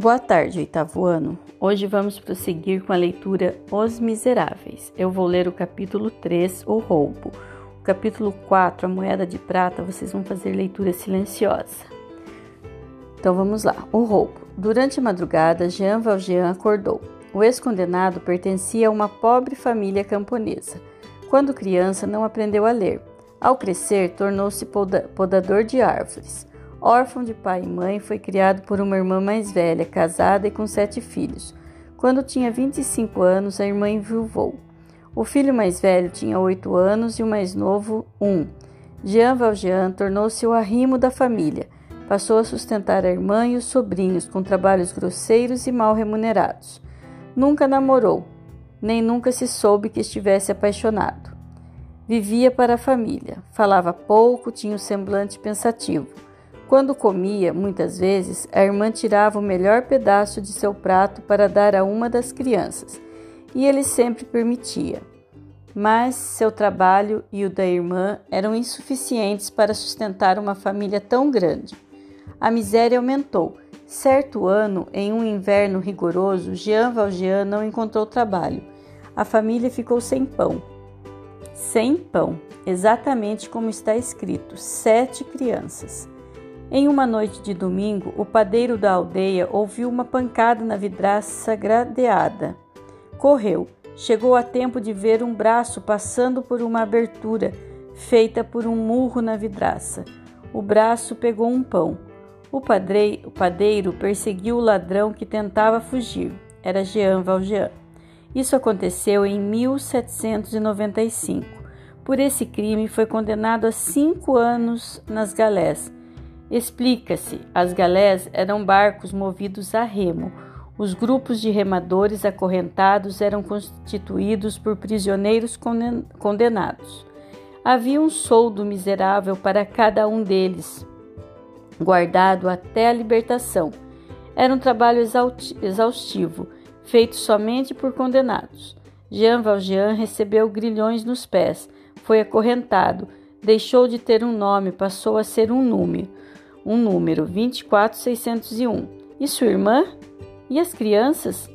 Boa tarde, oitavo ano. Hoje vamos prosseguir com a leitura Os Miseráveis. Eu vou ler o capítulo 3, O Roubo. O capítulo 4, A Moeda de Prata, vocês vão fazer leitura silenciosa. Então vamos lá. O roubo. Durante a madrugada, Jean Valjean acordou. O ex-condenado pertencia a uma pobre família camponesa. Quando criança, não aprendeu a ler. Ao crescer, tornou-se podador de árvores. Órfão de pai e mãe, foi criado por uma irmã mais velha, casada e com sete filhos. Quando tinha 25 anos, a irmã enviuvou. O filho mais velho tinha oito anos e o mais novo, um. Jean Valjean tornou-se o arrimo da família. Passou a sustentar a irmã e os sobrinhos com trabalhos grosseiros e mal remunerados. Nunca namorou, nem nunca se soube que estivesse apaixonado. Vivia para a família, falava pouco, tinha o um semblante pensativo. Quando comia, muitas vezes, a irmã tirava o melhor pedaço de seu prato para dar a uma das crianças, e ele sempre permitia. Mas seu trabalho e o da irmã eram insuficientes para sustentar uma família tão grande. A miséria aumentou. Certo ano, em um inverno rigoroso, Jean Valjean não encontrou trabalho. A família ficou sem pão. Sem pão, exatamente como está escrito: sete crianças. Em uma noite de domingo, o padeiro da aldeia ouviu uma pancada na vidraça gradeada. Correu. Chegou a tempo de ver um braço passando por uma abertura feita por um murro na vidraça. O braço pegou um pão. O, padrei, o padeiro perseguiu o ladrão que tentava fugir. Era Jean Valjean. Isso aconteceu em 1795. Por esse crime, foi condenado a cinco anos nas galés Explica-se: as galés eram barcos movidos a remo. Os grupos de remadores acorrentados eram constituídos por prisioneiros condenados. Havia um soldo miserável para cada um deles, guardado até a libertação. Era um trabalho exaustivo, feito somente por condenados. Jean Valjean recebeu grilhões nos pés, foi acorrentado, deixou de ter um nome, passou a ser um número um número 24601. E sua irmã? E as crianças?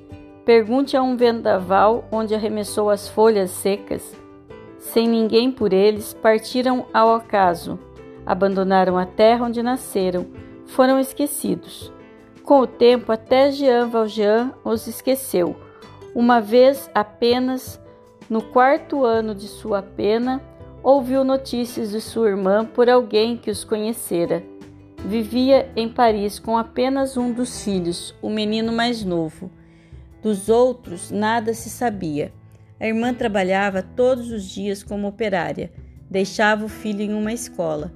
Pergunte a um vendaval onde arremessou as folhas secas. Sem ninguém por eles, partiram ao acaso, abandonaram a terra onde nasceram, foram esquecidos. Com o tempo, até Jean Valjean os esqueceu. Uma vez apenas, no quarto ano de sua pena, ouviu notícias de sua irmã por alguém que os conhecera. Vivia em Paris com apenas um dos filhos, o menino mais novo. Dos outros, nada se sabia. A irmã trabalhava todos os dias como operária, deixava o filho em uma escola.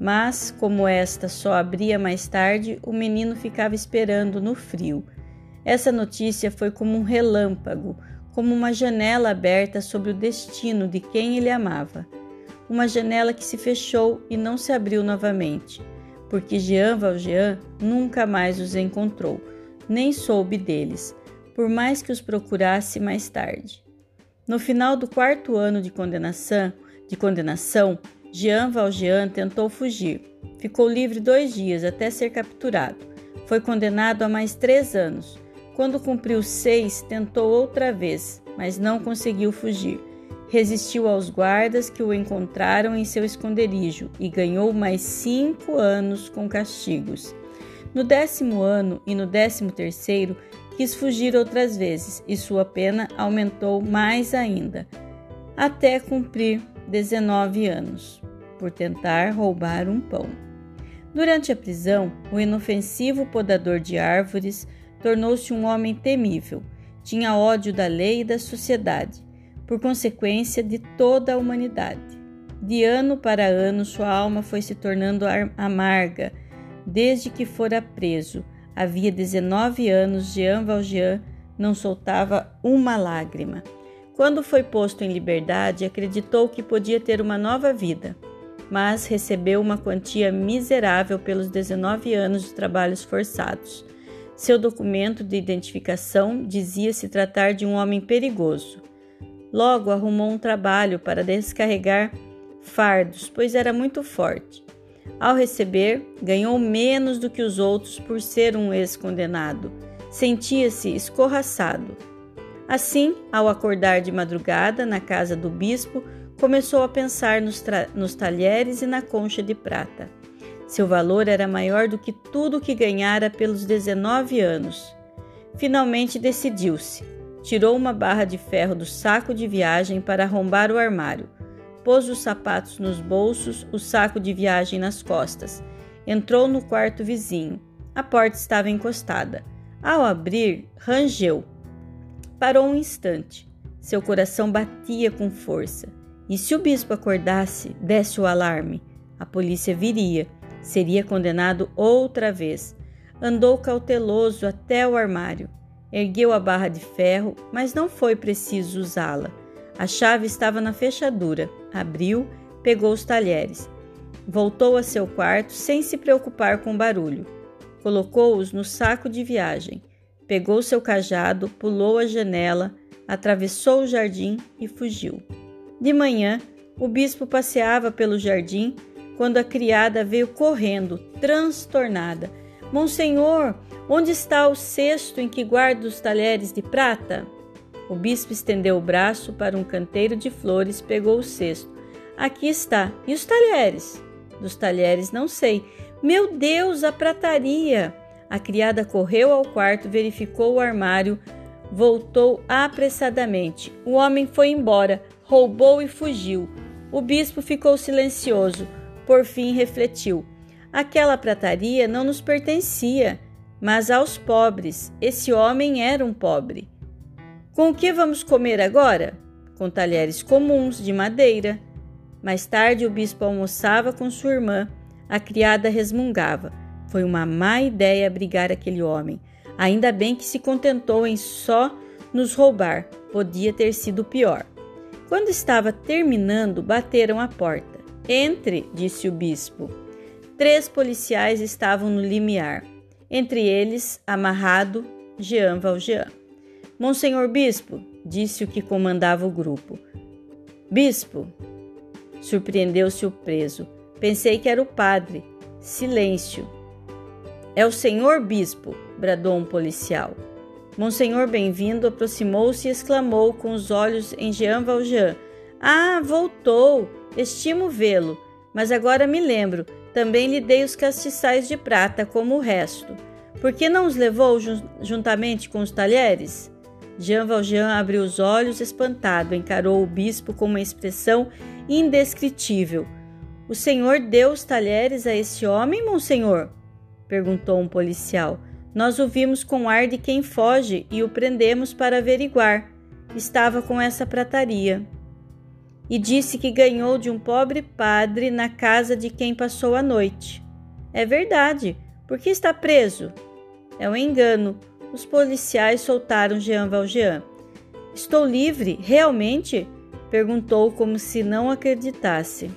Mas, como esta só abria mais tarde, o menino ficava esperando no frio. Essa notícia foi como um relâmpago, como uma janela aberta sobre o destino de quem ele amava. Uma janela que se fechou e não se abriu novamente porque Jean Valjean nunca mais os encontrou, nem soube deles, por mais que os procurasse mais tarde. No final do quarto ano de condenação, de condenação, Jean Valjean tentou fugir. Ficou livre dois dias até ser capturado. Foi condenado a mais três anos. Quando cumpriu seis, tentou outra vez, mas não conseguiu fugir resistiu aos guardas que o encontraram em seu esconderijo e ganhou mais cinco anos com castigos. No décimo ano e no décimo terceiro, quis fugir outras vezes e sua pena aumentou mais ainda, até cumprir 19 anos, por tentar roubar um pão. Durante a prisão, o inofensivo podador de árvores tornou-se um homem temível. Tinha ódio da lei e da sociedade por consequência de toda a humanidade. De ano para ano, sua alma foi se tornando amarga. Desde que fora preso, havia 19 anos, Jean Valjean não soltava uma lágrima. Quando foi posto em liberdade, acreditou que podia ter uma nova vida, mas recebeu uma quantia miserável pelos 19 anos de trabalhos forçados. Seu documento de identificação dizia se tratar de um homem perigoso. Logo arrumou um trabalho para descarregar fardos, pois era muito forte. Ao receber, ganhou menos do que os outros por ser um ex-condenado. Sentia-se escorraçado. Assim, ao acordar de madrugada na casa do bispo, começou a pensar nos, nos talheres e na concha de prata. Seu valor era maior do que tudo que ganhara pelos 19 anos. Finalmente decidiu-se. Tirou uma barra de ferro do saco de viagem para arrombar o armário. Pôs os sapatos nos bolsos, o saco de viagem nas costas. Entrou no quarto vizinho. A porta estava encostada. Ao abrir, rangeu. Parou um instante. Seu coração batia com força. E se o bispo acordasse, desse o alarme? A polícia viria. Seria condenado outra vez. Andou cauteloso até o armário. Ergueu a barra de ferro, mas não foi preciso usá-la. A chave estava na fechadura. Abriu, pegou os talheres. Voltou a seu quarto sem se preocupar com o barulho. Colocou-os no saco de viagem. Pegou seu cajado, pulou a janela, atravessou o jardim e fugiu. De manhã, o bispo passeava pelo jardim quando a criada veio correndo, transtornada. Monsenhor, onde está o cesto em que guarda os talheres de prata? O bispo estendeu o braço para um canteiro de flores, pegou o cesto. Aqui está. E os talheres? Dos talheres não sei. Meu Deus, a prataria! A criada correu ao quarto, verificou o armário, voltou apressadamente. O homem foi embora, roubou e fugiu. O bispo ficou silencioso. Por fim, refletiu: aquela prataria não nos pertencia, mas aos pobres. Esse homem era um pobre. Com o que vamos comer agora? Com talheres comuns de madeira. Mais tarde, o bispo almoçava com sua irmã. A criada resmungava. Foi uma má ideia abrigar aquele homem. Ainda bem que se contentou em só nos roubar. Podia ter sido pior. Quando estava terminando, bateram à porta. Entre, disse o bispo. Três policiais estavam no limiar. Entre eles, amarrado, Jean Valjean. Monsenhor Bispo, disse o que comandava o grupo. Bispo, surpreendeu-se o preso. Pensei que era o padre. Silêncio. É o senhor bispo, bradou um policial. Monsenhor Bem-vindo aproximou-se e exclamou com os olhos em Jean Valjean: Ah, voltou! Estimo vê-lo, mas agora me lembro, também lhe dei os castiçais de prata como o resto. Por que não os levou juntamente com os talheres? Jean Valjean abriu os olhos espantado, encarou o bispo com uma expressão indescritível. O senhor deu os talheres a esse homem, monsenhor? perguntou um policial. Nós o vimos com ar de quem foge e o prendemos para averiguar. Estava com essa prataria. E disse que ganhou de um pobre padre na casa de quem passou a noite. É verdade. Por que está preso? É um engano. Os policiais soltaram Jean Valjean. Estou livre, realmente? perguntou como se não acreditasse.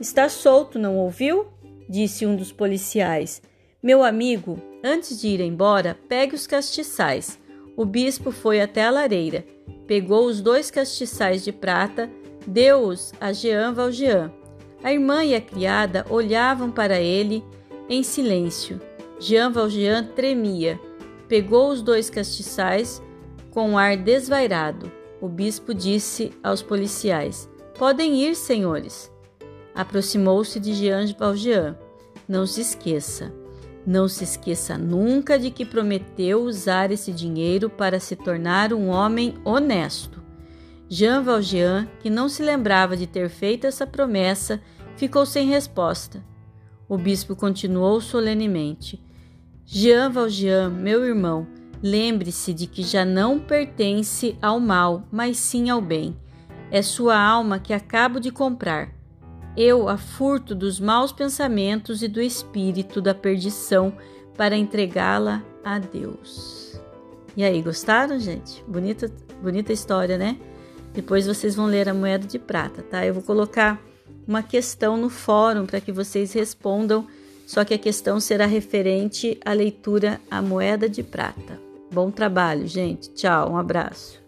Está solto, não ouviu? disse um dos policiais. Meu amigo, antes de ir embora, pegue os castiçais. O bispo foi até a lareira, pegou os dois castiçais de prata, deu-os a Jean Valjean. A irmã e a criada olhavam para ele em silêncio. Jean Valjean tremia. Pegou os dois castiçais com um ar desvairado. O bispo disse aos policiais: Podem ir, senhores. Aproximou-se de Jean Valjean. Não se esqueça, não se esqueça nunca de que prometeu usar esse dinheiro para se tornar um homem honesto. Jean Valjean, que não se lembrava de ter feito essa promessa, ficou sem resposta. O bispo continuou solenemente: Jean Valjean, meu irmão, lembre-se de que já não pertence ao mal, mas sim ao bem. É sua alma que acabo de comprar. Eu a furto dos maus pensamentos e do espírito da perdição para entregá-la a Deus. E aí, gostaram, gente? Bonita, bonita história, né? Depois vocês vão ler a moeda de prata, tá? Eu vou colocar uma questão no fórum para que vocês respondam, só que a questão será referente à leitura A Moeda de Prata. Bom trabalho, gente. Tchau, um abraço.